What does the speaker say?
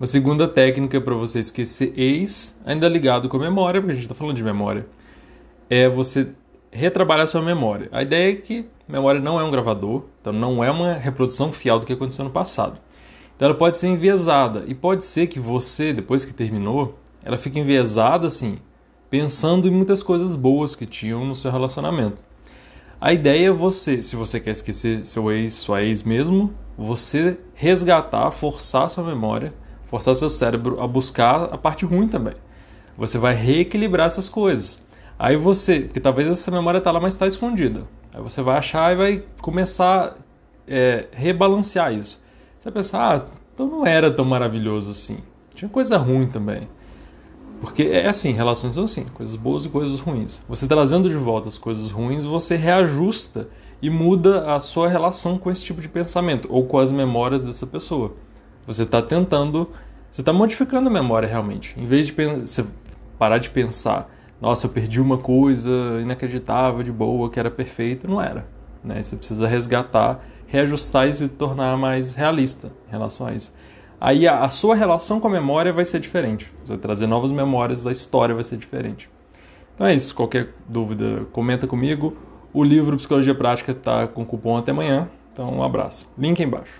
Uma segunda técnica para você esquecer ex, ainda ligado com a memória, porque a gente está falando de memória, é você retrabalhar sua memória. A ideia é que memória não é um gravador, então não é uma reprodução fiel do que aconteceu no passado. Então ela pode ser enviesada e pode ser que você, depois que terminou, ela fique enviesada assim, pensando em muitas coisas boas que tinham no seu relacionamento. A ideia é você, se você quer esquecer seu ex, sua ex mesmo, você resgatar, forçar sua memória, forçar seu cérebro a buscar a parte ruim também. Você vai reequilibrar essas coisas. Aí você, porque talvez essa memória está lá, mas está escondida. Aí você vai achar e vai começar a é, rebalancear isso. Você vai pensar, ah, então não era tão maravilhoso assim. Tinha coisa ruim também. Porque é assim, relações são assim, coisas boas e coisas ruins. Você trazendo de volta as coisas ruins, você reajusta e muda a sua relação com esse tipo de pensamento ou com as memórias dessa pessoa. Você está tentando, você está modificando a memória realmente. Em vez de você parar de pensar, nossa, eu perdi uma coisa inacreditável, de boa, que era perfeita, não era. Né? Você precisa resgatar, reajustar e se tornar mais realista em relação a isso aí a, a, sua relação com a memória vai ser diferente. Você vai trazer novas memórias, a história vai ser diferente. Então é isso. Qualquer dúvida, comenta comigo. O livro Psicologia Prática está com cupom até amanhã. Então um abraço. Link embaixo.